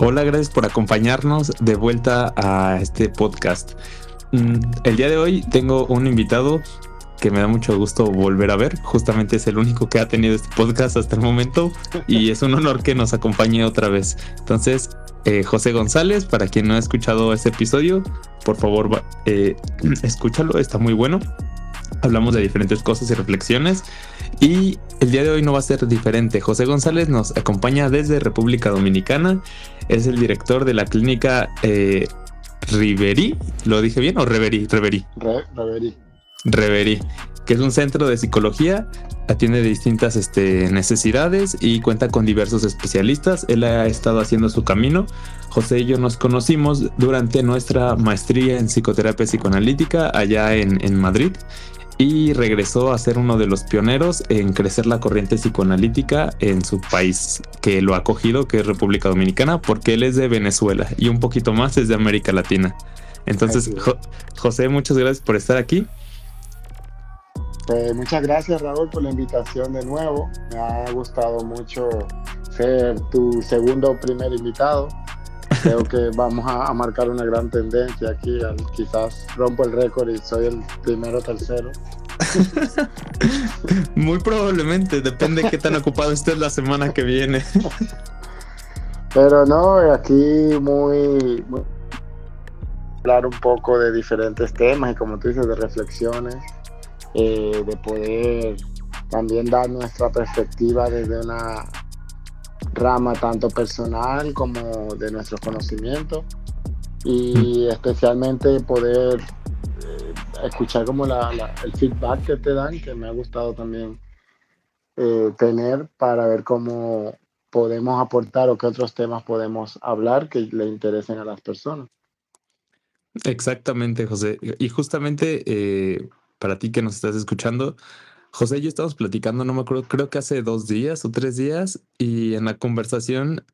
Hola, gracias por acompañarnos de vuelta a este podcast. Mm, el día de hoy tengo un invitado que me da mucho gusto volver a ver. Justamente es el único que ha tenido este podcast hasta el momento y es un honor que nos acompañe otra vez. Entonces, eh, José González, para quien no ha escuchado este episodio, por favor, eh, escúchalo, está muy bueno. Hablamos de diferentes cosas y reflexiones y el día de hoy no va a ser diferente. José González nos acompaña desde República Dominicana. Es el director de la clínica eh, Riveri. ¿Lo dije bien o Reveri? Reveri. Reveri. que es un centro de psicología, atiende distintas este, necesidades y cuenta con diversos especialistas. Él ha estado haciendo su camino. José y yo nos conocimos durante nuestra maestría en psicoterapia psicoanalítica allá en, en Madrid y regresó a ser uno de los pioneros en crecer la corriente psicoanalítica en su país, que lo ha acogido, que es República Dominicana, porque él es de Venezuela y un poquito más es de América Latina. Entonces, José, muchas gracias por estar aquí. Pues muchas gracias Raúl por la invitación de nuevo. Me ha gustado mucho ser tu segundo o primer invitado. Creo que vamos a, marcar una gran tendencia aquí. quizás rompo el récord y soy el primero o tercero. Muy probablemente, depende de qué tan ocupado estés la semana que viene. Pero no, aquí muy, hablar un poco de diferentes temas y como tú dices, de reflexiones, eh, de poder también dar nuestra perspectiva desde una rama tanto personal como de nuestros conocimientos y especialmente poder eh, escuchar como el feedback que te dan, que me ha gustado también eh, tener para ver cómo podemos aportar o qué otros temas podemos hablar que le interesen a las personas. Exactamente, José. Y justamente eh, para ti que nos estás escuchando, José y yo estamos platicando, no me acuerdo, creo que hace dos días o tres días, y en la conversación,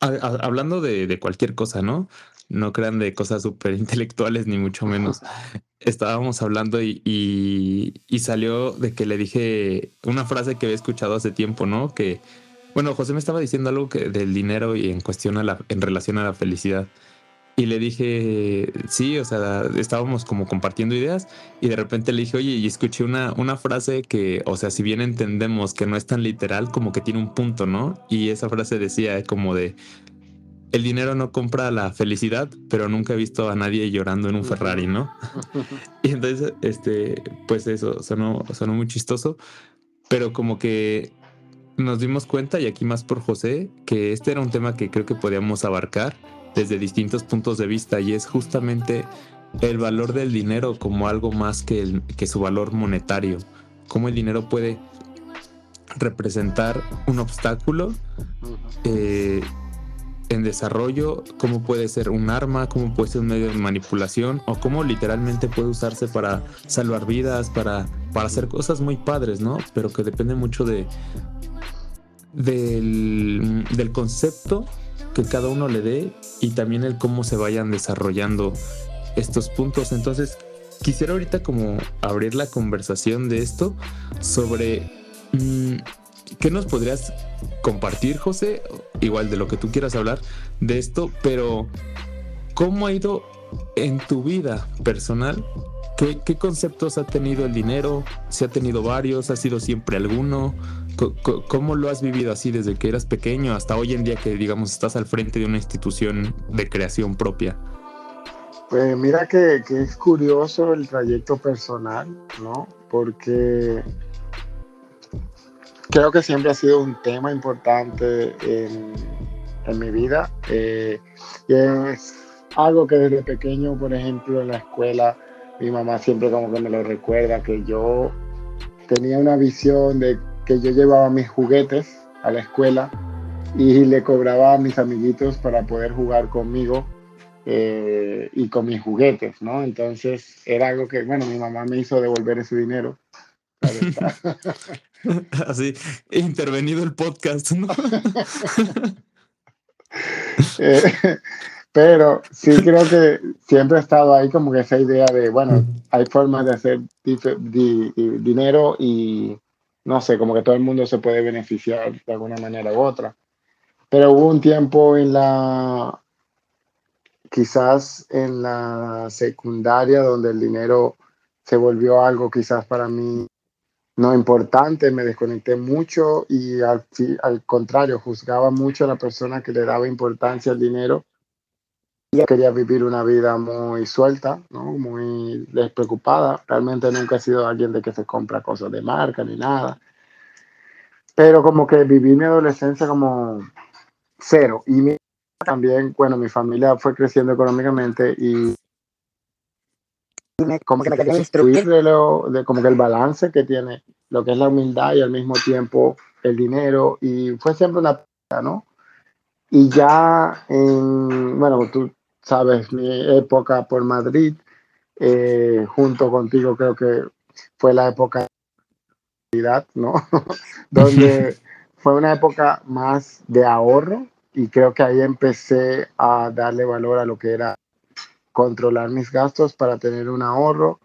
hablando de, cualquier cosa, ¿no? No crean de cosas súper intelectuales, ni mucho menos. Estábamos hablando y, y, salió de que le dije una frase que había escuchado hace tiempo, ¿no? Que, bueno, José me estaba diciendo algo que, del dinero y en cuestión a la, en relación a la felicidad. Y le dije, sí, o sea, estábamos como compartiendo ideas y de repente le dije, oye, y escuché una, una frase que, o sea, si bien entendemos que no es tan literal, como que tiene un punto, ¿no? Y esa frase decía como de, el dinero no compra la felicidad, pero nunca he visto a nadie llorando en un Ferrari, ¿no? y entonces, este, pues eso, sonó, sonó muy chistoso, pero como que nos dimos cuenta, y aquí más por José, que este era un tema que creo que podíamos abarcar desde distintos puntos de vista y es justamente el valor del dinero como algo más que, que su valor monetario, cómo el dinero puede representar un obstáculo eh, en desarrollo, cómo puede ser un arma, cómo puede ser un medio de manipulación o cómo literalmente puede usarse para salvar vidas, para, para hacer cosas muy padres, ¿no? Pero que depende mucho de del, del concepto que cada uno le dé y también el cómo se vayan desarrollando estos puntos. Entonces, quisiera ahorita como abrir la conversación de esto sobre mm, qué nos podrías compartir, José, igual de lo que tú quieras hablar de esto, pero cómo ha ido en tu vida personal. ¿Qué, qué conceptos ha tenido el dinero? ¿Se ha tenido varios? ¿Ha sido siempre alguno? ¿Cómo lo has vivido así desde que eras pequeño hasta hoy en día que, digamos, estás al frente de una institución de creación propia? Pues mira que, es curioso el trayecto personal, ¿no? Porque creo que siempre ha sido un tema importante en, mi vida. Eh, y es algo que desde pequeño, por ejemplo, en la escuela, mi mamá siempre como que me lo recuerda, que yo tenía una visión de que yo llevaba mis juguetes a la escuela y le cobraba a mis amiguitos para poder jugar conmigo eh, y con mis juguetes, ¿no? Entonces era algo que, bueno, mi mamá me hizo devolver ese dinero. Así, intervenido el podcast, ¿no? Eh, pero sí creo que siempre ha estado ahí como que esa idea de, bueno, hay formas de hacer dinero y no sé, como que todo el mundo se puede beneficiar de alguna manera u otra. pero hubo un tiempo en la, quizás en la secundaria donde el dinero se volvió algo quizás para mí no importante, me desconecté mucho y al, al contrario, juzgaba mucho a la persona que le daba importancia al dinero. Yo quería vivir una vida muy suelta, ¿no? muy despreocupada. Realmente nunca he sido alguien de que se compra cosas de marca ni nada. Pero como que viví mi adolescencia como cero. Y también, bueno, mi familia fue creciendo económicamente y como que de, lo, de como que el balance que tiene lo que es la humildad y al mismo tiempo el dinero y fue siempre una ¿no? Y ya en, bueno, tú sabes, mi época por Madrid, eh, junto contigo creo que fue la época de ¿no? Donde fue una época más de ahorro y creo que ahí empecé a darle valor a lo que era controlar mis gastos para tener un ahorro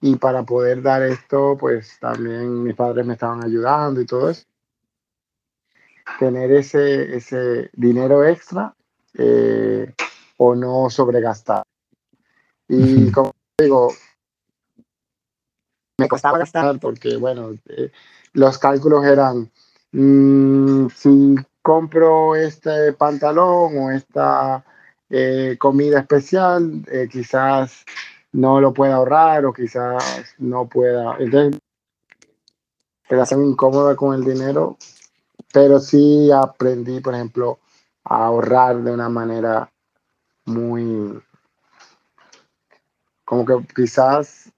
y para poder dar esto, pues también mis padres me estaban ayudando y todo eso. Tener ese, ese dinero extra eh, o no sobregastar. Y como digo, me costaba gastar porque, bueno, eh, los cálculos eran, mm, si compro este pantalón o esta eh, comida especial, eh, quizás no lo pueda ahorrar o quizás no pueda. Entonces, relación incómoda con el dinero, pero sí aprendí, por ejemplo, a ahorrar de una manera muy, como que quizás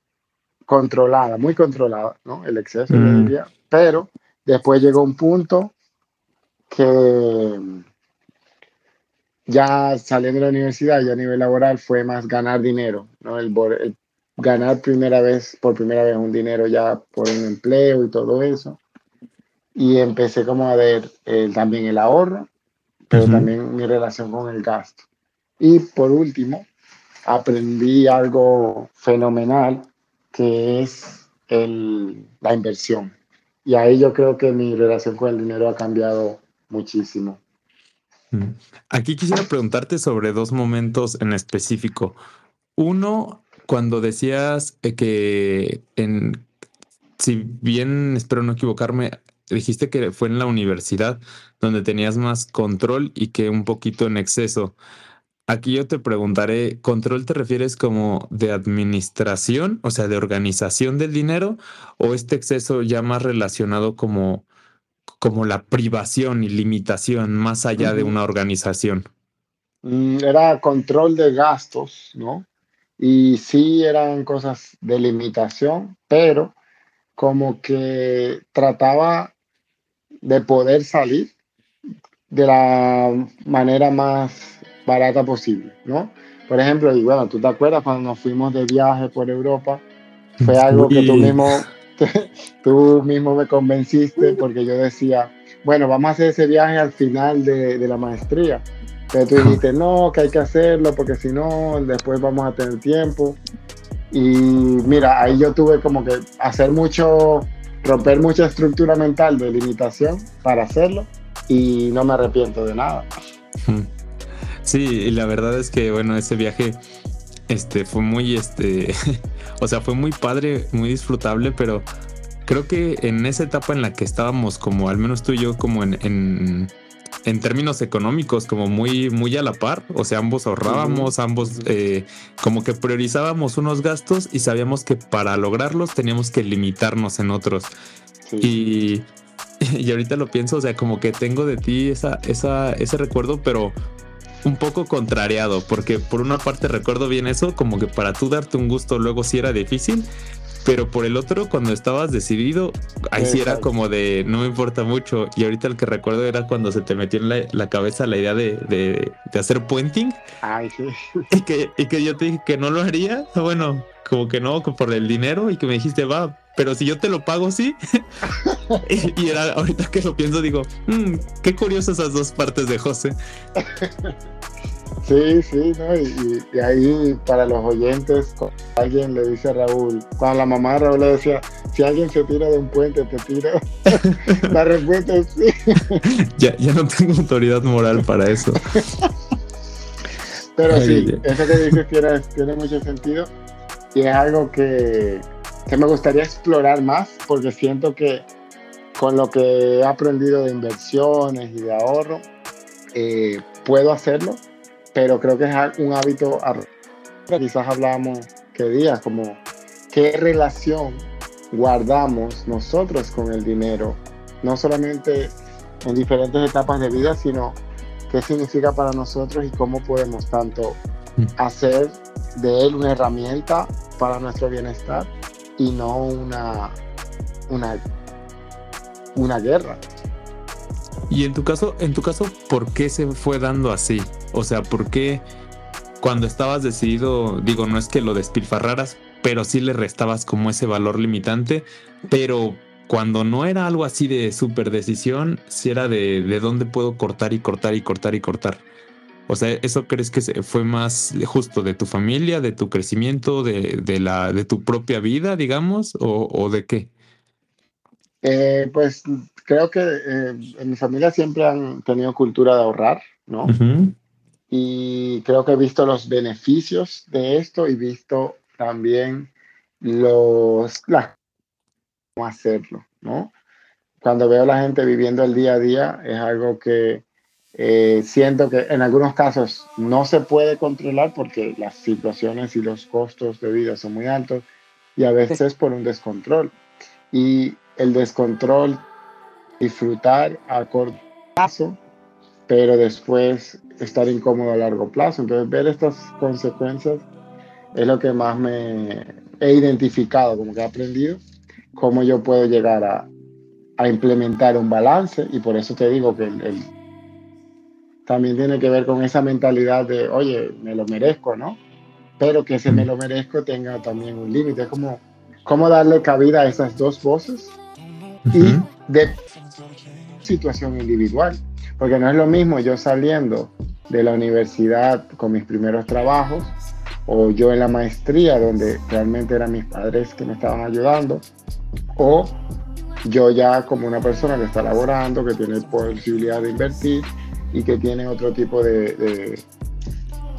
controlada, muy controlada, ¿no? El exceso, mm. diría, pero después llegó un punto que ya saliendo de la universidad, ya a nivel laboral, fue más ganar dinero, ¿no? El, ganar primera vez, por primera vez un dinero ya por un empleo y todo eso. Y empecé como a ver también el ahorro, pero también mi relación con el gasto. Y por último, aprendí algo fenomenal, que es el, la inversión. Y ahí yo creo que mi relación con el dinero ha cambiado muchísimo. Mm. Aquí quisiera preguntarte sobre dos momentos en específico. Uno, cuando decías eh, que en, si bien espero no equivocarme, dijiste que fue en la universidad donde tenías más control y que un poquito en exceso. Aquí yo te preguntaré, ¿control te refieres como de administración, o sea, de organización del dinero, o este exceso ya más relacionado como como la privación y limitación más allá de una organización? Mm, era control de gastos, ¿no? Y sí eran cosas de limitación, pero como que trataba de poder salir de la manera más barata posible, ¿no? Por ejemplo, y bueno, tú te acuerdas cuando nos fuimos de viaje por Europa, fue algo que tú mismo tú mismo me convenciste porque yo decía, bueno, vamos a hacer ese viaje al final de, de la maestría. Pero tú dijiste, no, que hay que hacerlo porque si no, después vamos a tener tiempo. Y mira, ahí yo tuve como que hacer mucho, romper mucha estructura mental de limitación para hacerlo y no me arrepiento de nada. Sí, y la verdad es que, bueno, ese viaje este fue muy, este, o sea, fue muy padre, muy disfrutable, pero creo que en esa etapa en la que estábamos, como al menos tú y yo, como en, en, términos económicos, como muy, muy a la par, o sea, ambos ahorrábamos, ambos eh, como que priorizábamos unos gastos y sabíamos que para lograrlos teníamos que limitarnos en otros. Y, y ahorita lo pienso, o sea, como que tengo de ti esa, esa, ese recuerdo, pero un poco contrariado, porque por una parte recuerdo bien eso, como que para tú darte un gusto luego sí era difícil, pero por el otro, cuando estabas decidido, ahí sí era como de no me importa mucho. Y ahorita el que recuerdo era cuando se te metió en la, cabeza la idea de, de, hacer puenting. Ay, sí. Y que, y que yo te dije que no lo haría. Bueno, como que no, por el dinero. Y que me dijiste, va, pero si yo te lo pago, sí. y, era ahorita que lo pienso, digo, mm, qué curioso esas dos partes de José. Sí, sí, ¿no? Y, ahí para los oyentes, alguien le dice a Raúl, cuando la mamá de Raúl le decía, si alguien se tira de un puente, te tira. la respuesta es sí. ya, ya no tengo autoridad moral para eso. Pero sí, eso que dices tiene, tiene mucho sentido y es algo que, que me gustaría explorar más porque siento que con lo que he aprendido de inversiones y de ahorro, eh, puedo hacerlo, pero creo que es un hábito, quizás hablamos que días, como qué relación guardamos nosotros con el dinero, no solamente en diferentes etapas de vida, sino qué significa para nosotros y cómo podemos tanto mm. hacer de él una herramienta para nuestro bienestar y no una, una, una guerra. Y en tu caso, en tu caso, ¿por qué se fue dando así? O sea, ¿por qué cuando estabas decidido, digo, no es que lo despilfarraras, pero sí le restabas como ese valor limitante, pero cuando no era algo así de super decisión, si era de, de dónde puedo cortar y cortar y cortar y cortar. O sea, ¿eso crees que fue más justo de tu familia, de tu crecimiento, de, de la, de tu propia vida, digamos, o, o de qué? Eh, pues creo que eh, en mi familia siempre han tenido cultura de ahorrar, ¿no? Y creo que he visto los beneficios de esto y visto también los, cómo hacerlo, ¿no? Cuando veo a la gente viviendo el día a día, es algo que eh, siento que en algunos casos no se puede controlar porque las situaciones y los costos de vida son muy altos y a veces por un descontrol. Y el descontrol disfrutar a corto plazo, pero después estar incómodo a largo plazo. Entonces, ver estas consecuencias es lo que más me he identificado, como que he aprendido, cómo yo puedo llegar a, a implementar un balance y por eso te digo que el, también tiene que ver con esa mentalidad de, oye, me lo merezco, ¿no? Pero que ese me lo merezco tenga también un límite. Es como, cómo darle cabida a esas dos voces y de situación individual, porque no es lo mismo yo saliendo de la universidad con mis primeros trabajos o yo en la maestría donde realmente eran mis padres que me estaban ayudando o yo ya como una persona que está laborando, que tiene posibilidad de invertir y que tiene otro tipo de,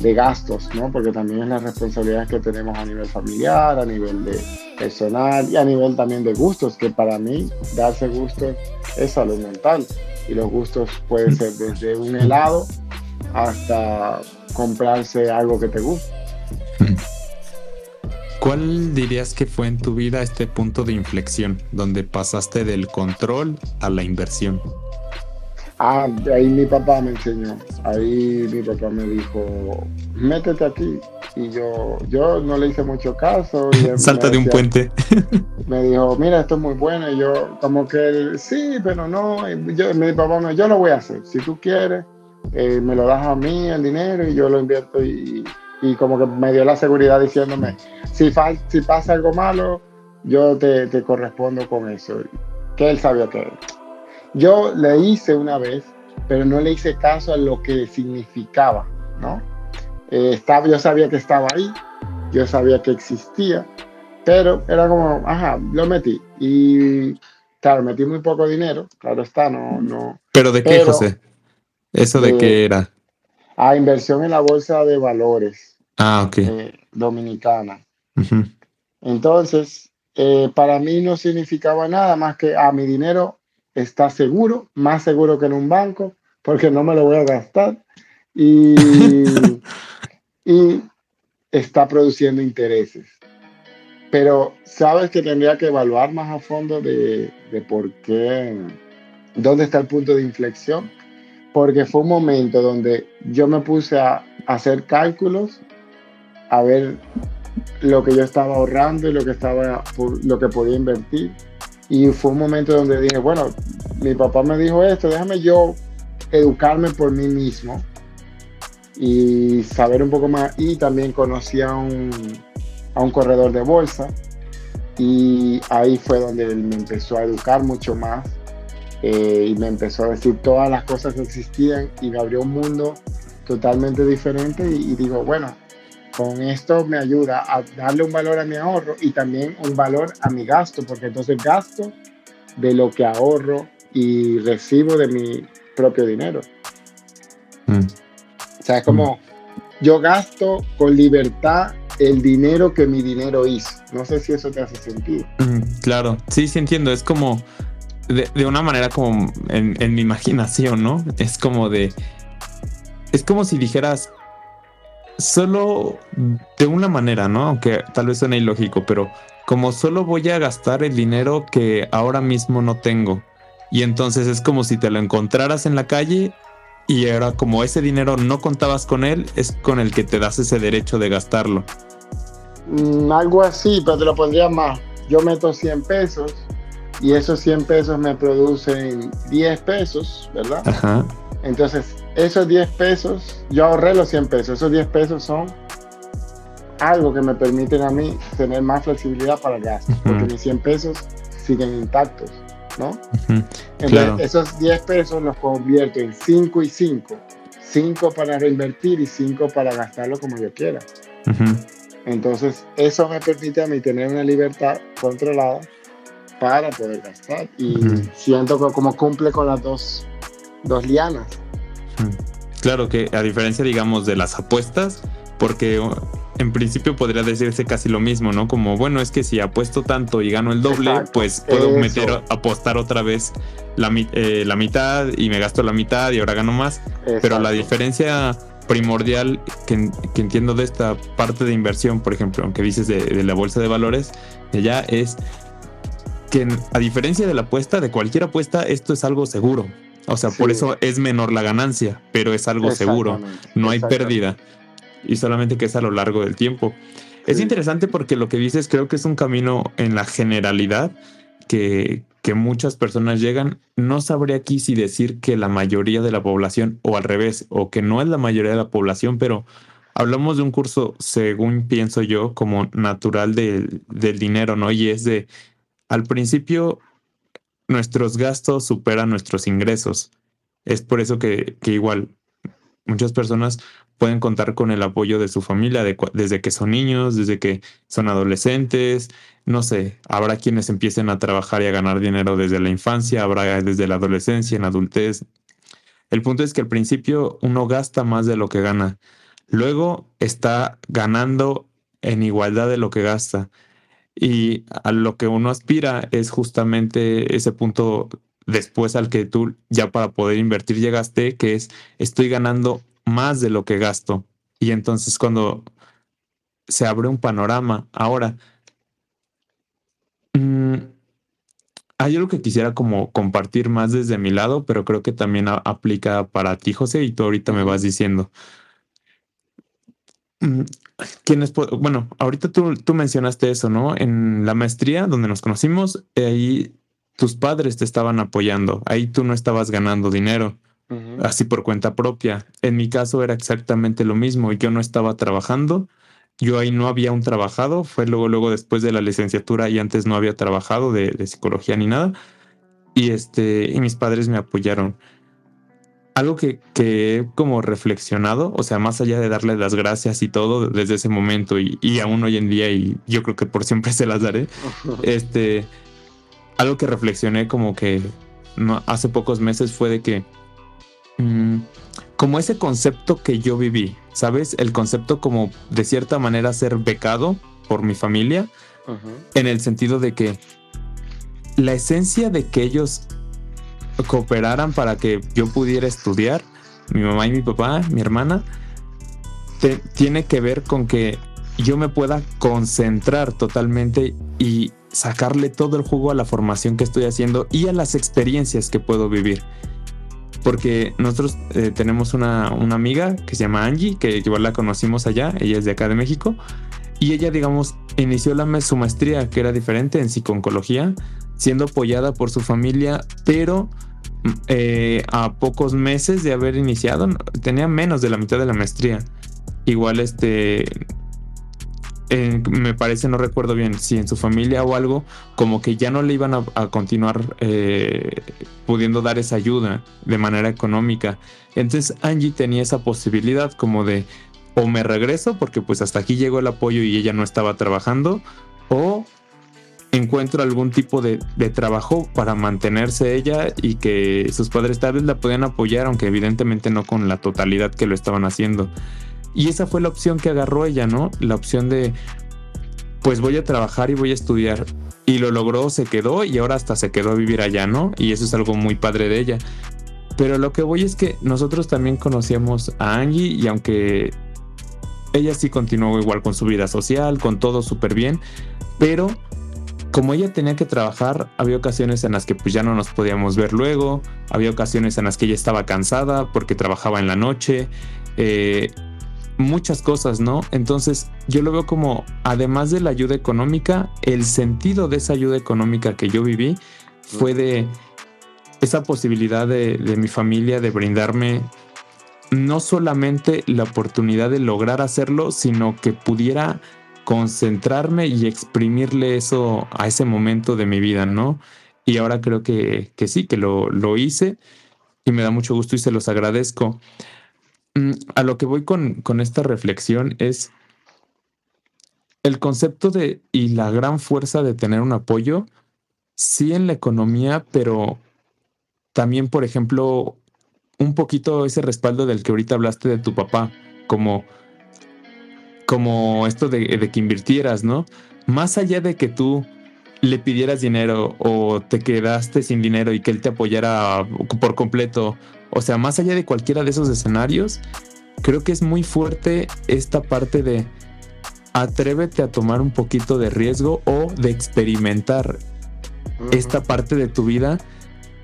de gastos, ¿no? Porque también es la responsabilidad que tenemos a nivel familiar, a nivel de personal y a nivel también de gustos, que para mí darse gusto es salud mental. Y los gustos pueden ser desde un helado hasta comprarse algo que te guste. ¿Cuál dirías que fue en tu vida este punto de inflexión donde pasaste del control a la inversión? Ah, ahí mi papá me enseñó. Ahí mi papá me dijo, métete aquí. Y yo, yo no le hice mucho caso. Salta de un puente. me dijo, mira, esto es muy bueno. Y yo, como que, sí, pero no. yo, mi papá me yo lo voy a hacer. Si tú quieres, eh, me lo das a mí el dinero y yo lo invierto. Y, y como que me dio la seguridad diciéndome, si, si pasa algo malo, yo te, te correspondo con eso. Que él sabía que yo le hice una vez, pero no le hice caso a lo que significaba, ¿no? Eh, estaba, yo sabía que estaba ahí, yo sabía que existía, pero era como, ajá, lo metí. Y claro, metí muy poco dinero, claro está, no, no. ¿Pero de qué, José? ¿Eso de qué era? Ah, inversión en la bolsa de valores. Ah, ok. Eh, dominicana. Entonces, eh, para mí no significaba nada más que, a ah, mi dinero está seguro, más seguro que en un banco, porque no me lo voy a gastar. Y, y está produciendo intereses. Pero sabes que tendría que evaluar más a fondo de, de por qué, dónde está el punto de inflexión, porque fue un momento donde yo me puse a hacer cálculos, a ver lo que yo estaba ahorrando y lo que, estaba, lo que podía invertir y fue un momento donde dije, bueno, mi papá me dijo esto, déjame yo educarme por mí mismo y saber un poco más. Y también conocí a un, a un corredor de bolsa y ahí fue donde él me empezó a educar mucho más eh, y me empezó a decir todas las cosas que existían y me abrió un mundo totalmente diferente y, digo, bueno, con esto me ayuda a darle un valor a mi ahorro y también un valor a mi gasto, porque entonces gasto de lo que ahorro y recibo de mi propio dinero. Mm. O sea, es como yo gasto con libertad el dinero que mi dinero hizo. No sé si eso te hace sentido. Mm, claro, sí, sí entiendo. Es como de, una manera como en, en, mi imaginación, ¿no? Es como de... Es como si dijeras, solo de una manera, ¿no? Aunque tal vez suene ilógico, pero como solo voy a gastar el dinero que ahora mismo no tengo. Y entonces es como si te lo encontraras en la calle y ahora como ese dinero no contabas con él, es con el que te das ese derecho de gastarlo. Mm, algo así, pero te lo pondría más. Yo meto 100 pesos y esos 100 pesos me producen 10 pesos, ¿verdad? Ajá. Entonces, esos 10 pesos, yo ahorré los 100 pesos, esos 10 pesos son algo que me permiten a mí tener más flexibilidad para el gasto, porque mis 100 pesos siguen intactos. ¿no? Entonces, esos 10 pesos los convierto en 5 y 5. 5 para reinvertir y 5 para gastarlo como yo quiera. Entonces, eso me permite a mí tener una libertad controlada para poder gastar. Y siento que como cumple con las dos, dos lianas. Claro que a diferencia, digamos, de las apuestas, porque en principio podría decirse casi lo mismo, ¿no? Como, bueno, es que si apuesto tanto y gano el doble, pues puedo meter, apostar otra vez la, eh, la, mitad y me gasto la mitad y ahora gano más. Pero la diferencia primordial que, entiendo de esta parte de inversión, por ejemplo, aunque dices de, la bolsa de valores, ya es que a diferencia de la apuesta, de cualquier apuesta, esto es algo seguro. O sea, por eso es menor la ganancia, pero es algo seguro, no hay pérdida y solamente que es a lo largo del tiempo. Es interesante porque lo que dices creo que es un camino en la generalidad que, que muchas personas llegan. No sabría aquí si decir que la mayoría de la población o al revés, o que no es la mayoría de la población, pero hablamos de un curso, según pienso yo, como natural del dinero, ¿no? Y es de, al principio, nuestros gastos superan nuestros ingresos. Es por eso que, que igual muchas personas pueden contar con el apoyo de su familia desde que son niños, desde que son adolescentes, no sé, habrá quienes empiecen a trabajar y a ganar dinero desde la infancia, habrá desde la adolescencia, en adultez. El punto es que al principio uno gasta más de lo que gana, luego está ganando en igualdad de lo que gasta. Y a lo que uno aspira es justamente ese punto después al que tú ya para poder invertir llegaste, que es estoy ganando más de lo que gasto. Y entonces cuando se abre un panorama, ahora, mm, hay algo que quisiera como compartir más desde mi lado, pero creo que también aplica para ti, José, y tú ahorita me vas diciendo. Mm, ¿Quiénes, bueno, ahorita tú, tú mencionaste eso, ¿no? En la maestría donde nos conocimos, ahí tus padres te estaban apoyando, ahí tú no estabas ganando dinero así por cuenta propia. En mi caso era exactamente lo mismo. Yo no estaba trabajando, yo ahí no había un trabajado, fue luego, luego después de la licenciatura y antes no había trabajado de, psicología ni nada. Y este, y mis padres me apoyaron. Algo que, que, he como reflexionado, o sea, más allá de darles las gracias y todo desde ese momento y, y aún hoy en día, y yo creo que por siempre se las daré, este, algo que reflexioné como que no, hace pocos meses fue de que Mm, como ese concepto que yo viví, ¿sabes? El concepto como de cierta manera ser becado por mi familia, en el sentido de que la esencia de que ellos cooperaran para que yo pudiera estudiar, mi mamá y mi papá, mi hermana, tiene que ver con que yo me pueda concentrar totalmente y sacarle todo el jugo a la formación que estoy haciendo y a las experiencias que puedo vivir. Porque nosotros eh, tenemos una, amiga que se llama Angie, que igual la conocimos allá, ella es de acá de México, y ella, digamos, inició la, su maestría, que era diferente en psiconcología, siendo apoyada por su familia, pero eh, a pocos meses de haber iniciado, tenía menos de la mitad de la maestría. Igual este... me parece, no recuerdo bien, si en su familia o algo, como que ya no le iban a, continuar eh, pudiendo dar esa ayuda de manera económica. Entonces Angie tenía esa posibilidad como de o me regreso porque pues hasta aquí llegó el apoyo y ella no estaba trabajando o encuentro algún tipo de, trabajo para mantenerse ella y que sus padres tal vez la podían apoyar, aunque evidentemente no con la totalidad que lo estaban haciendo. Y esa fue la opción que agarró ella, ¿no? La opción de, pues voy a trabajar y voy a estudiar. Y lo logró, se quedó y ahora hasta se quedó a vivir allá, ¿no? Y eso es algo muy padre de ella. Pero lo que voy es que nosotros también conocíamos a Angie y aunque ella sí continuó igual con su vida social, con todo súper bien, pero como ella tenía que trabajar, había ocasiones en las que pues ya no nos podíamos ver luego, había ocasiones en las que ella estaba cansada porque trabajaba en la noche, eh, muchas cosas, ¿no? Entonces yo lo veo como, además de la ayuda económica, el sentido de esa ayuda económica que yo viví fue de esa posibilidad de, de mi familia de brindarme no solamente la oportunidad de lograr hacerlo, sino que pudiera concentrarme y exprimirle eso a ese momento de mi vida, ¿no? Y ahora creo que, sí, que lo, lo, hice y me da mucho gusto y se los agradezco. Mm, a lo que voy con, con esta reflexión es el concepto de y la gran fuerza de tener un apoyo, sí en la economía, pero también, por ejemplo, un poquito ese respaldo del que ahorita hablaste de tu papá, como como esto de, que invirtieras, ¿no? Más allá de que tú le pidieras dinero o te quedaste sin dinero y que él te apoyara por completo, o sea, más allá de cualquiera de esos escenarios, creo que es muy fuerte esta parte de atrévete a tomar un poquito de riesgo o de experimentar esta parte de tu vida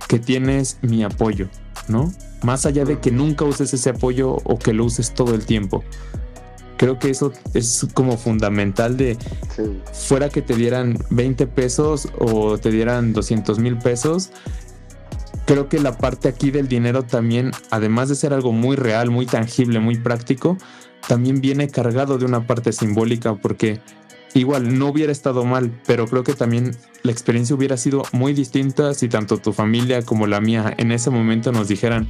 que tienes mi apoyo, ¿no? Más allá de que nunca uses ese apoyo o que lo uses todo el tiempo. Creo que eso es como fundamental de fuera que te dieran 20 pesos o te dieran 200 mil pesos. Creo que la parte aquí del dinero también, además de ser algo muy real, muy tangible, muy práctico, también viene cargado de una parte simbólica porque igual no hubiera estado mal, pero creo que también la experiencia hubiera sido muy distinta si tanto tu familia como la mía en ese momento nos dijeran,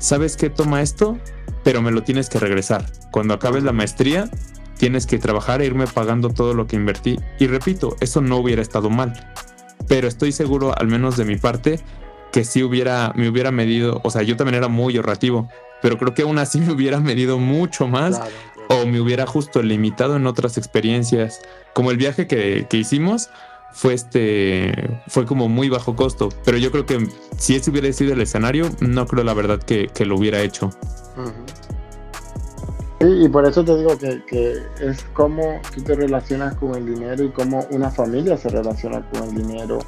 ¿sabes qué? Toma esto, pero me lo tienes que regresar. Cuando acabes la maestría, tienes que trabajar e irme pagando todo lo que invertí. Y repito, eso no hubiera estado mal. Pero estoy seguro, al menos de mi parte, que si hubiera, me hubiera medido, o sea, yo también era muy ahorrativo, pero creo que aún así me hubiera medido mucho más o me hubiera justo limitado en otras experiencias, como el viaje que, que hicimos fue este fue como muy bajo costo pero yo creo que si ese hubiera sido el escenario no creo la verdad que, que lo hubiera hecho y por eso te digo que, que, es como tú te relacionas con el dinero y cómo una familia se relaciona con el dinero.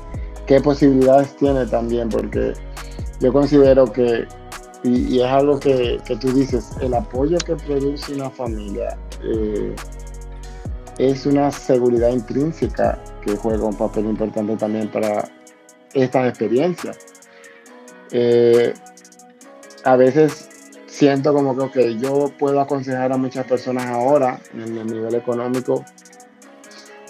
Qué posibilidades tiene también porque yo considero que y, es algo que, que, tú dices el apoyo que produce una familia eh, es una seguridad intrínseca que juega un papel importante también para estas experiencias. Eh, a veces siento como que okay, yo puedo aconsejar a muchas personas ahora en el nivel económico,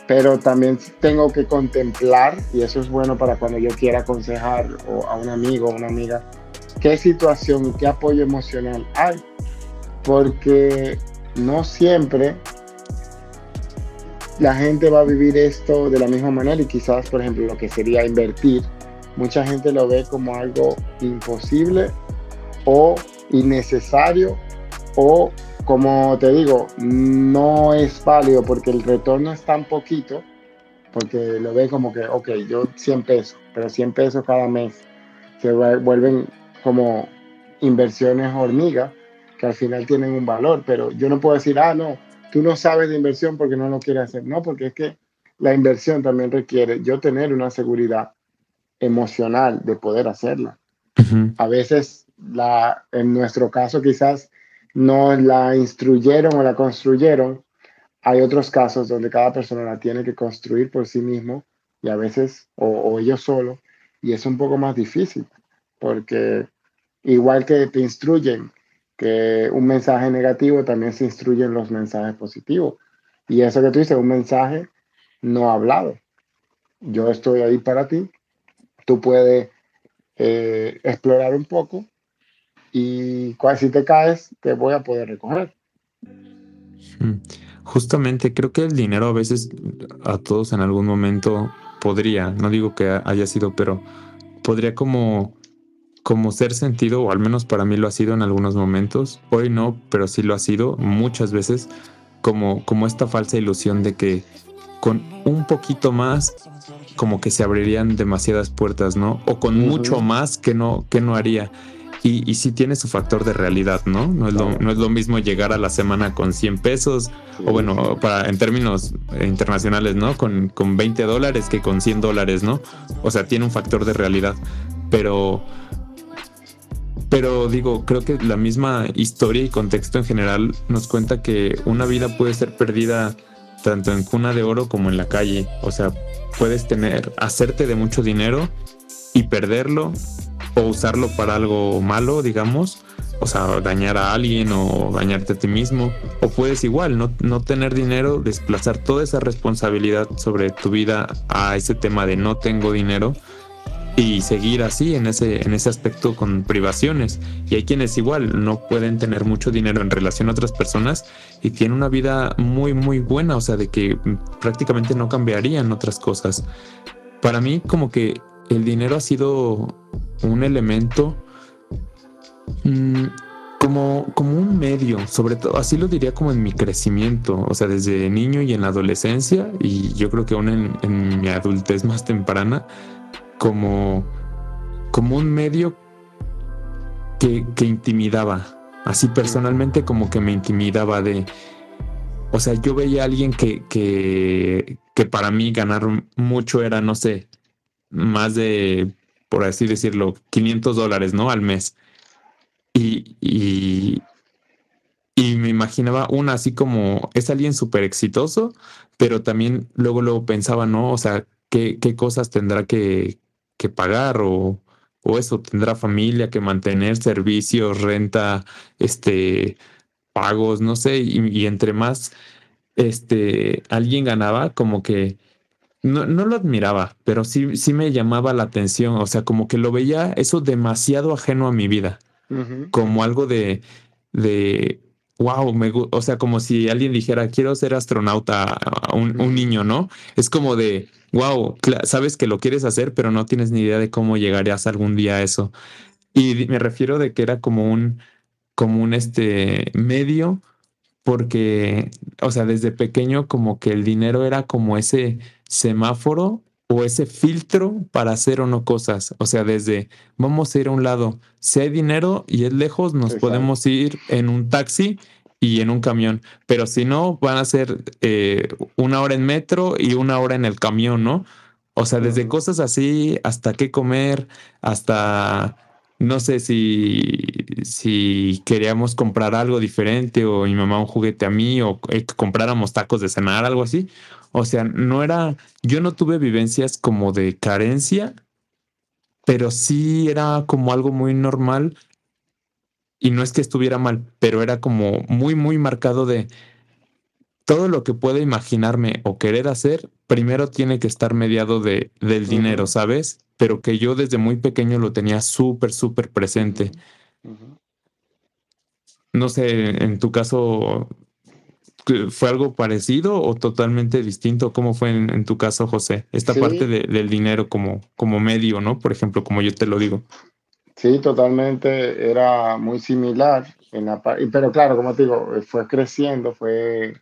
pero también tengo que contemplar, y eso es bueno para cuando yo quiera aconsejar o a un amigo o una amiga, qué situación y qué apoyo emocional hay, porque no siempre la gente va a vivir esto de la misma manera y quizás, por ejemplo, lo que sería invertir, mucha gente lo ve como algo imposible o innecesario o, como te digo, no es válido porque el retorno es tan poquito, porque lo ve como que, ok, yo 100 pesos, pero 100 pesos cada mes se vuelven como inversiones hormigas que al final tienen un valor, pero yo no puedo decir, ah, no, tú no sabes de inversión porque no lo quieres hacer. No, porque es que la inversión también requiere yo tener una seguridad emocional de poder hacerla. A veces, la, en nuestro caso, quizás no la instruyeron o la construyeron. Hay otros casos donde cada persona la tiene que construir por sí mismo y a veces, o, o ellos solo, y es un poco más difícil, porque igual que te instruyen que un mensaje negativo también se instruyen los mensajes positivos. Y eso que tú dices, un mensaje no hablado. Yo estoy ahí para ti. Tú puedes eh, explorar un poco y si te caes, te voy a poder recoger. Mm. Justamente creo que el dinero a veces a todos en algún momento podría, no digo que haya sido, pero podría como como ser sentido, o al menos para mí lo ha sido en algunos momentos, hoy no, pero sí lo ha sido muchas veces, como, como esta falsa ilusión de que con un poquito más como que se abrirían demasiadas puertas, ¿no? O con mucho más que no, que no haría. Y, y sí tiene su factor de realidad, ¿no? No es, lo, no es lo mismo llegar a la semana con 100 pesos, o bueno, para, en términos internacionales, ¿no? Con, con 20 dólares que con 100 dólares, ¿no? O sea, tiene un factor de realidad. Pero, pero digo, creo que la misma historia y contexto en general nos cuenta que una vida puede ser perdida tanto en cuna de oro como en la calle. O sea, puedes tener, hacerte de mucho dinero y perderlo o usarlo para algo malo, digamos. O sea, dañar a alguien o dañarte a ti mismo. O puedes igual no, no tener dinero, desplazar toda esa responsabilidad sobre tu vida a ese tema de no tengo dinero y seguir así en ese, en ese aspecto con privaciones. Y hay quienes igual no pueden tener mucho dinero en relación a otras personas y tienen una vida muy, muy buena, o sea, de que prácticamente no cambiarían otras cosas. Para mí como que el dinero ha sido un elemento mm, como, como un medio, sobre todo, así lo diría como en mi crecimiento, o sea, desde niño y en la adolescencia y yo creo que aún en, en mi adultez más temprana como, como un medio que, que intimidaba. Así personalmente como que me intimidaba de... O sea, yo veía a alguien que, que, que para mí ganar mucho era, no sé, más de, por así decirlo, 500 dólares, ¿no? Al mes. Y, y, y me imaginaba una así como, es alguien súper exitoso, pero también luego, luego pensaba, ¿no? O sea, ¿qué, qué cosas tendrá que, que pagar o, o eso, tendrá familia que mantener, servicios, renta, este, pagos, no sé, y, entre más este, alguien ganaba, como que no, no, lo admiraba, pero sí, sí me llamaba la atención, o sea, como que lo veía eso demasiado ajeno a mi vida, como algo de, de, wow, me, o sea, como si alguien dijera, quiero ser astronauta, un, un niño, ¿no? Es como de, wow, sabes que lo quieres hacer, pero no tienes ni idea de cómo llegarías algún día a eso. Y me refiero de que era como un, como un este medio, porque, o sea, desde pequeño como que el dinero era como ese semáforo o ese filtro para hacer o no cosas. O sea, desde vamos a ir a un lado, si hay dinero y es lejos, nos podemos ir en un taxi y en un camión. Pero si no, van a ser eh, una hora en metro y una hora en el camión, ¿no? O sea, desde cosas así hasta qué comer, hasta no sé si, si queríamos comprar algo diferente o mi mamá un juguete a mí o eh, compráramos tacos de cenar, algo así. O sea, no era, yo no tuve vivencias como de carencia, pero sí era como algo muy normal y no es que estuviera mal, pero era como muy, muy marcado de todo lo que pueda imaginarme o querer hacer, primero tiene que estar mediado de, del dinero, ¿sabes? Pero que yo desde muy pequeño lo tenía súper, súper presente. No sé, en tu caso, ¿fue algo parecido o totalmente distinto? ¿Cómo fue en, tu caso, José? Esta parte del dinero como, como medio, ¿no? Por ejemplo, como yo te lo digo. Sí, totalmente, era muy similar, en la, pero claro, como te digo, fue creciendo, fue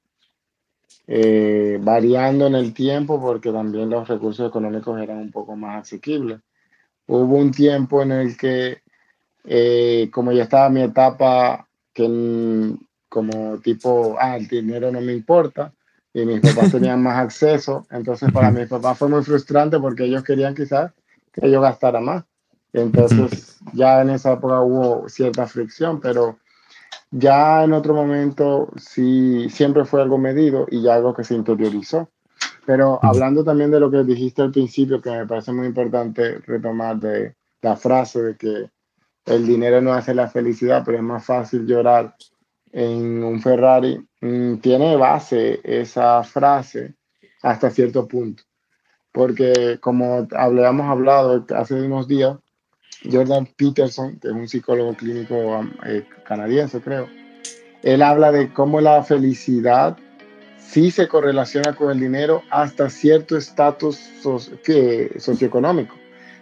eh, variando en el tiempo porque también los recursos económicos eran un poco más asequibles. Hubo un tiempo en el que, eh, como ya estaba mi etapa, que como tipo, ah, el dinero no me importa, y mis papás tenían más acceso, entonces para mis papás fue muy frustrante porque ellos querían quizás que yo gastara más. Entonces, ya en esa época hubo cierta fricción, pero ya en otro momento sí, siempre fue algo medido y ya algo que se interiorizó. Pero hablando también de lo que dijiste al principio, que me parece muy importante retomar de la frase de que el dinero no hace la felicidad, pero es más fácil llorar en un Ferrari, mm, tiene base esa frase hasta cierto punto. Porque como habíamos hablado hace unos días, Jordan Peterson, que es un psicólogo clínico eh, canadiense, creo, él habla de cómo la felicidad sí se correlaciona con el dinero hasta cierto estatus socioeconómico.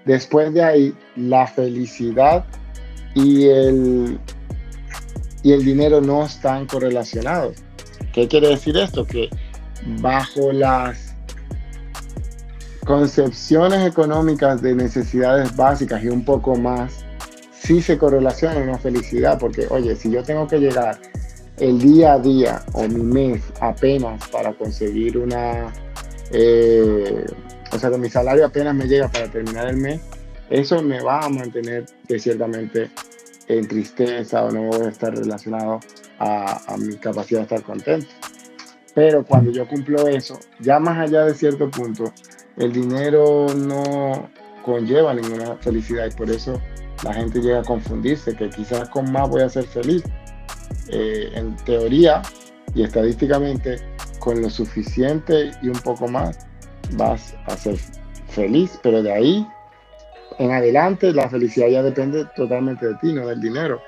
Después de ahí, la felicidad y el, y el dinero no están correlacionados. ¿Qué quiere decir esto? Que bajo las concepciones económicas de necesidades básicas y un poco más, sí se correlaciona una felicidad, porque oye, si yo tengo que llegar el día a día o mi mes apenas para conseguir una, eh, o sea, que mi salario apenas me llega para terminar el mes, eso me va a mantener de ciertamente en tristeza o no voy a estar relacionado a, mi capacidad de estar contento. Pero cuando yo cumplo eso, ya más allá de cierto punto, el dinero no conlleva ninguna felicidad y por eso la gente llega a confundirse, que quizás con más voy a ser feliz, eh, en teoría y estadísticamente, con lo suficiente y un poco más, vas a ser feliz, pero de ahí en adelante la felicidad ya depende totalmente de ti, no del dinero.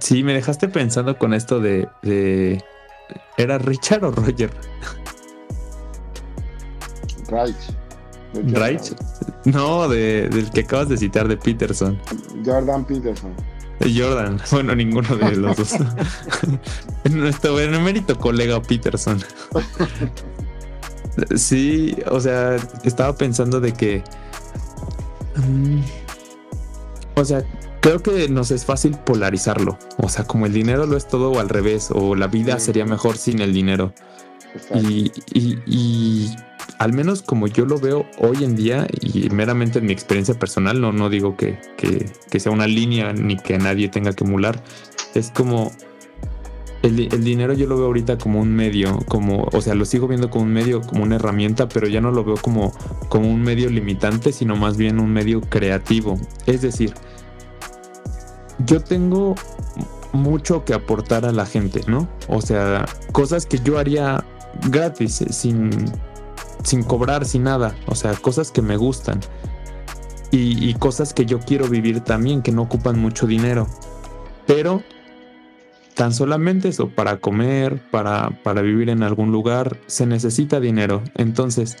Sí, me dejaste pensando con esto de, ¿Era Richard o Roger? Reich. No, del que acabas de citar, de Peterson. Jordan Peterson. Jordan, bueno, ninguno de los dos. Nuestro mérito colega Peterson. Sí, o sea, estaba pensando de que. Mm, o sea, creo que nos es fácil polarizarlo. O sea, como el dinero lo es todo o al revés, o la vida sería mejor sin el dinero. Y, y, al menos como yo lo veo hoy en día y meramente en mi experiencia personal, no, no digo que, sea una línea ni que nadie tenga que emular, es como el, dinero yo lo veo ahorita como un medio, como, o sea, lo sigo viendo como un medio, como una herramienta, pero ya no lo veo como, como un medio limitante, sino más bien un medio creativo. Es decir, yo tengo mucho que aportar a la gente, ¿no? O sea, cosas que yo haría gratis, sin, sin cobrar, sin nada. O sea, cosas que me gustan. Y, cosas que yo quiero vivir también, que no ocupan mucho dinero. Pero tan solamente eso, para comer, para, para vivir en algún lugar, se necesita dinero. Entonces,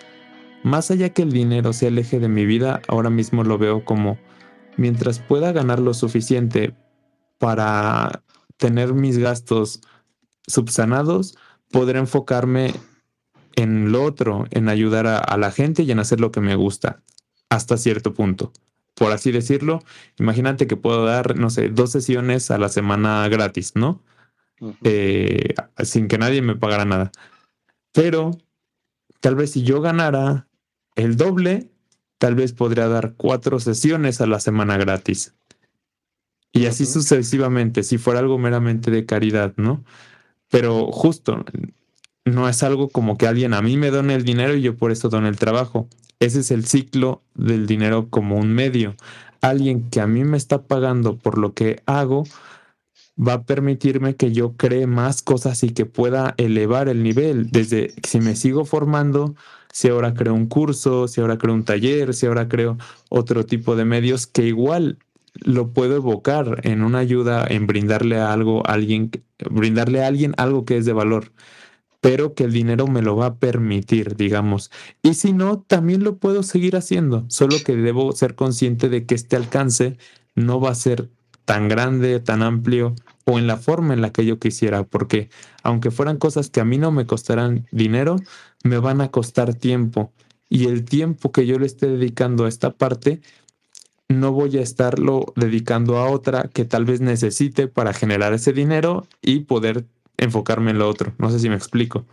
más allá que el dinero sea el eje de mi vida, ahora mismo lo veo como mientras pueda ganar lo suficiente para tener mis gastos subsanados, podré enfocarme en lo otro, en ayudar a, la gente y en hacer lo que me gusta, hasta cierto punto. Por así decirlo, imagínate que puedo dar, no sé, dos sesiones a la semana gratis, ¿no? Eh, sin que nadie me pagara nada. Pero tal vez si yo ganara el doble, tal vez podría dar cuatro sesiones a la semana gratis. Y así sucesivamente, si fuera algo meramente de caridad, ¿no? Pero justo, no es algo como que alguien a mí me done el dinero y yo por eso dono el trabajo. Ese es el ciclo del dinero como un medio. Alguien que a mí me está pagando por lo que hago va a permitirme que yo cree más cosas y que pueda elevar el nivel. Desde si me sigo formando, si ahora creo un curso, si ahora creo un taller, si ahora creo otro tipo de medios que igual lo puedo evocar en una ayuda en brindarle a algo a alguien, brindarle a alguien algo que es de valor, pero que el dinero me lo va a permitir, digamos. Y si no, también lo puedo seguir haciendo, solo que debo ser consciente de que este alcance no va a ser tan grande, tan amplio o en la forma en la que yo quisiera, porque aunque fueran cosas que a mí no me costaran dinero, me van a costar tiempo. Y el tiempo que yo le esté dedicando a esta parte no voy a estarlo dedicando a otra que tal vez necesite para generar ese dinero y poder enfocarme en lo otro. No sé si me explico.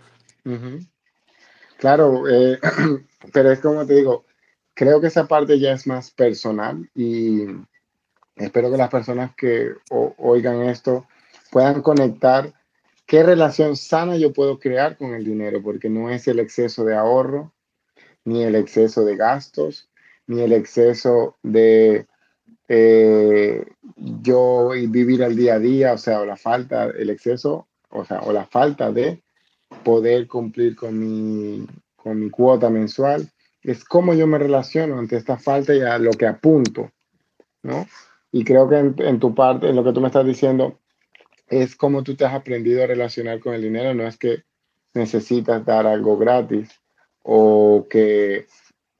Claro, eh, pero es como te digo, creo que esa parte ya es más personal y espero que las personas que oigan esto puedan conectar qué relación sana yo puedo crear con el dinero, porque no es el exceso de ahorro, ni el exceso de gastos, ni el exceso de eh, yo vivir al día a día, o sea, la falta, el exceso, o sea, o la falta de poder cumplir con mi, con mi cuota mensual, es cómo yo me relaciono ante esta falta y a lo que apunto, ¿no? Y creo que en, en tu parte, en lo que tú me estás diciendo, es cómo tú te has aprendido a relacionar con el dinero, no es que necesitas dar algo gratis o que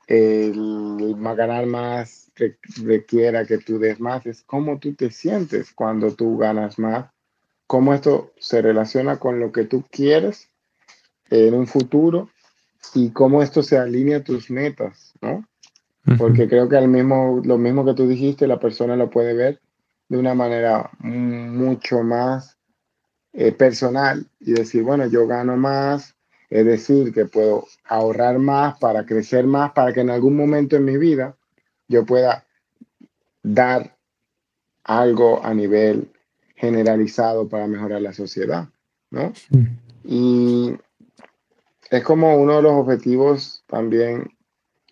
el ganar más requiera que tú des más, es cómo tú te sientes cuando tú ganas más, cómo esto se relaciona con lo que tú quieres en un futuro y cómo esto se alinea a tus metas, ¿no? Porque creo que al mismo, lo mismo que tú dijiste, la persona lo puede ver de una manera mucho más eh, personal y decir, bueno, yo gano más, es decir, que puedo ahorrar más para crecer más, para que en algún momento en mi vida yo pueda dar algo a nivel generalizado para mejorar la sociedad, ¿no? Y es como uno de los objetivos también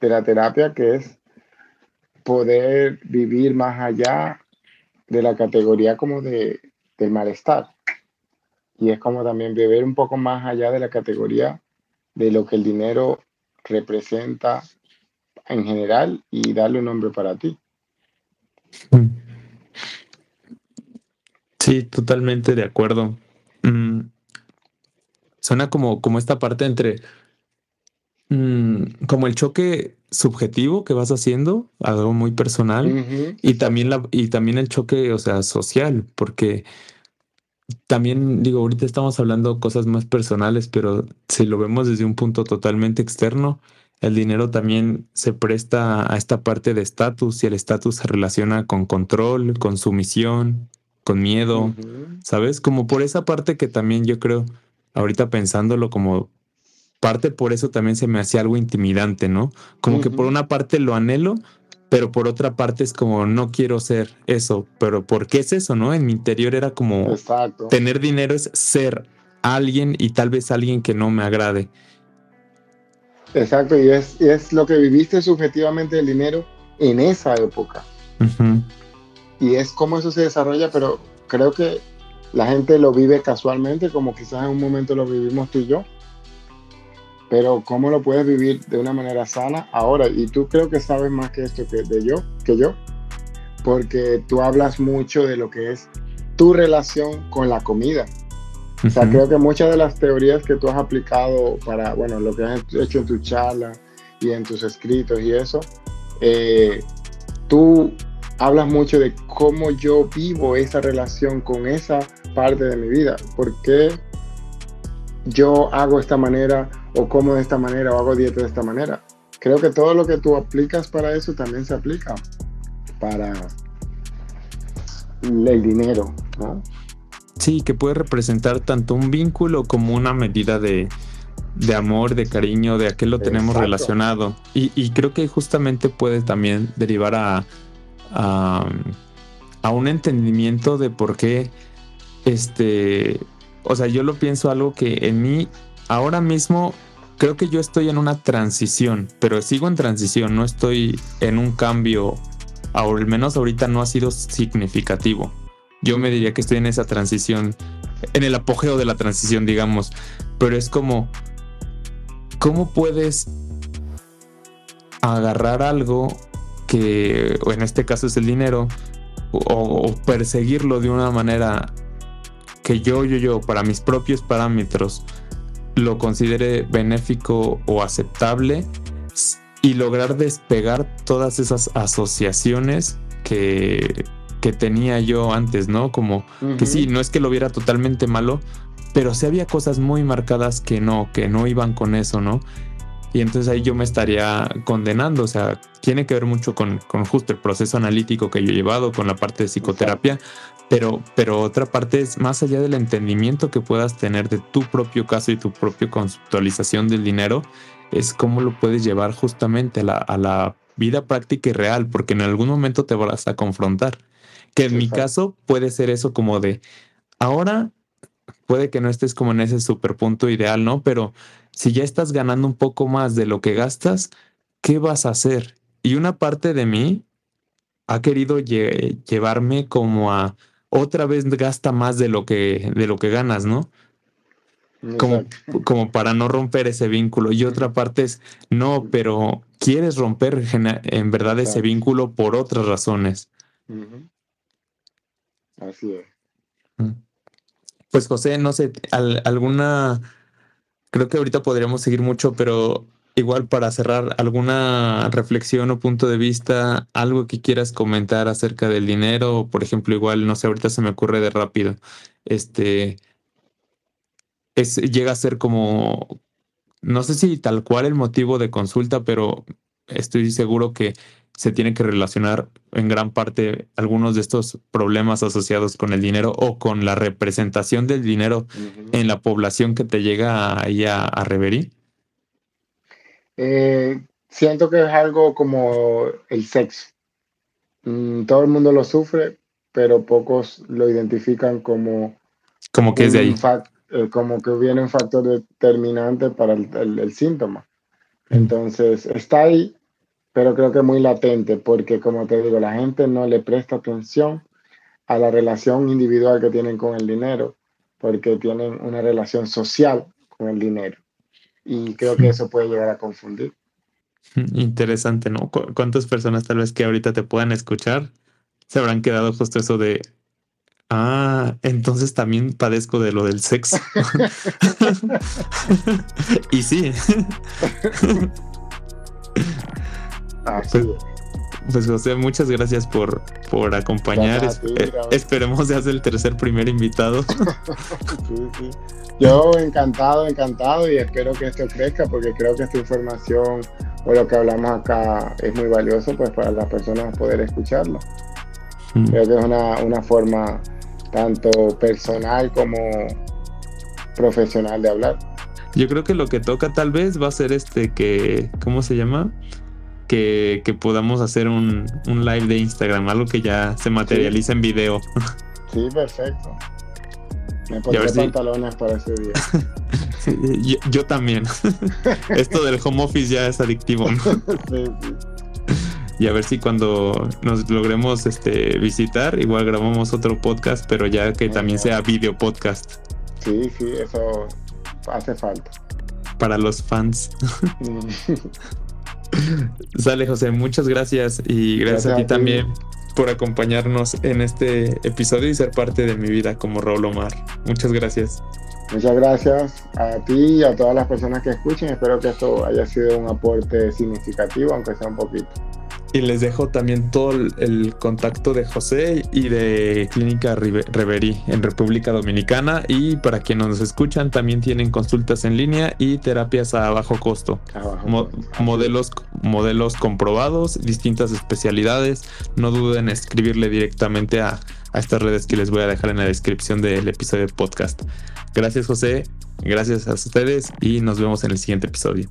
de la terapia, que es poder vivir más allá de la categoría como de, del malestar. Y es como también vivir un poco más allá de la categoría de lo que el dinero representa en general y darle un nombre para ti. Sí, totalmente de acuerdo. Mm, suena como, como esta parte entre mm, como el choque subjetivo que vas haciendo, algo muy personal, y también la, y también el choque, o sea, social, porque también digo, ahorita estamos hablando cosas más personales, pero si lo vemos desde un punto totalmente externo, el dinero también se presta a esta parte de estatus y el estatus se relaciona con control, con sumisión, con miedo, ¿sabes? Como por esa parte que también yo creo, ahorita pensándolo como parte por eso también se me hacía algo intimidante, ¿no? Como que por una parte lo anhelo, pero por otra parte es como no quiero ser eso, pero ¿por qué es eso, no? En mi interior era como tener dinero es ser alguien y tal vez alguien que no me agrade. Exacto, y es, es lo que viviste subjetivamente el dinero en esa época. Y es como eso se desarrolla, pero creo que la gente lo vive casualmente, como quizás en un momento lo vivimos tú y yo. Pero cómo lo puedes vivir de una manera sana ahora. Y tú creo que sabes más que esto que de yo, que yo, porque tú hablas mucho de lo que es tu relación con la comida. O sea, creo que muchas de las teorías que tú has aplicado para, bueno, lo que has hecho en tu charla y en tus escritos y eso, eh, tú hablas mucho de cómo yo vivo esa relación con esa parte de mi vida. ¿Por qué yo hago esta manera o como de esta manera o hago dieta de esta manera? Creo que todo lo que tú aplicas para eso también se aplica para el dinero, ¿no? Sí, que puede representar tanto un vínculo como una medida de, amor, de cariño, de a qué lo tenemos relacionado. Y, creo que justamente puede también derivar a, a, un entendimiento de por qué, este, o sea, yo lo pienso algo que en mí, ahora mismo, creo que yo estoy en una transición, pero sigo en transición, no estoy en un cambio, al menos ahorita no ha sido significativo yo me diría que estoy en esa transición, en el apogeo de la transición, digamos. Pero es como, ¿cómo puedes agarrar algo que, o en este caso es el dinero, o, perseguirlo de una manera que yo, yo, yo, para mis propios parámetros, lo considere benéfico o aceptable y lograr despegar todas esas asociaciones que que tenía yo antes, ¿no? Como que sí, no es que lo viera totalmente malo, pero sí había cosas muy marcadas que no, que no iban con eso, ¿no? Y entonces ahí yo me estaría condenando, o sea, tiene que ver mucho con, con justo el proceso analítico que yo he llevado, con la parte de psicoterapia, pero, pero otra parte es más allá del entendimiento que puedas tener de tu propio caso y tu propia conceptualización del dinero, es cómo lo puedes llevar justamente a la, a la vida práctica y real, porque en algún momento te vas a confrontar. Que en mi caso puede ser eso como de, ahora puede que no estés como en ese super punto ideal, ¿no? Pero si ya estás ganando un poco más de lo que gastas, ¿qué vas a hacer? Y una parte de mí ha querido llevarme como a otra vez gasta más de lo que, de lo que ganas, ¿no? Como, como, para no romper ese vínculo. Y otra parte es, no, pero quieres romper en verdad ese vínculo por otras razones. Así es. Mm. Pues José, no sé, alguna, creo que ahorita podríamos seguir mucho, pero igual para cerrar, alguna reflexión o punto de vista, algo que quieras comentar acerca del dinero, por ejemplo, igual, no sé, ahorita se me ocurre de rápido, este, es, llega a ser como, no sé si tal cual el motivo de consulta, pero estoy seguro que se tiene que relacionar en gran parte algunos de estos problemas asociados con el dinero o con la representación del dinero en la población que te llega ahí a, a Reverie? Eh, siento que es algo como el sexo. Mm, todo el mundo lo sufre, pero pocos lo identifican como... Como que es de ahí. Eh, como que viene un factor determinante para el síntoma. Entonces, está ahí, pero creo que muy latente, porque como te digo, la gente no le presta atención a la relación individual que tienen con el dinero, porque tienen una relación social con el dinero. Y creo que eso puede llegar a confundir. Interesante, ¿no? ¿Cuántas personas tal vez que ahorita te puedan escuchar se habrán quedado justo eso de, ah, entonces también padezco de lo del sexo? y sí. Pues, pues, José, muchas gracias por, por acompañar. Eh, esperemos seas el tercer primer invitado. Yo encantado, encantado y espero que esto crezca porque creo que esta información o lo que hablamos acá es muy valioso pues para las personas poder escucharlo. Mm. Creo que es una, una forma tanto personal como profesional de hablar. Yo creo que lo que toca tal vez va a ser este que, ¿cómo se llama? Que, podamos hacer un, live de Instagram, algo que ya se materializa en video. Sí, perfecto. Me pondré pantalones para ese día. yo, también. Esto del home office ya es adictivo. Y a ver si cuando nos logremos este, visitar, igual grabamos otro podcast, pero ya que también sea video podcast. Sí, sí, eso hace falta. Para los fans. Sale, José, muchas gracias y gracias, a ti también por acompañarnos en este episodio y ser parte de mi vida como Raúl Omar. Muchas gracias. Muchas gracias a ti y a todas las personas que escuchen. Espero que esto haya sido un aporte significativo, aunque sea un poquito. Y les dejo también todo el, contacto de José y de Clínica Reverí en República Dominicana. Y para quienes nos escuchan, también tienen consultas en línea y terapias a bajo costo. modelos, modelos comprobados, distintas especialidades. No duden en escribirle directamente a, a estas redes que les voy a dejar en la descripción del episodio de podcast. Gracias José, gracias a ustedes y nos vemos en el siguiente episodio.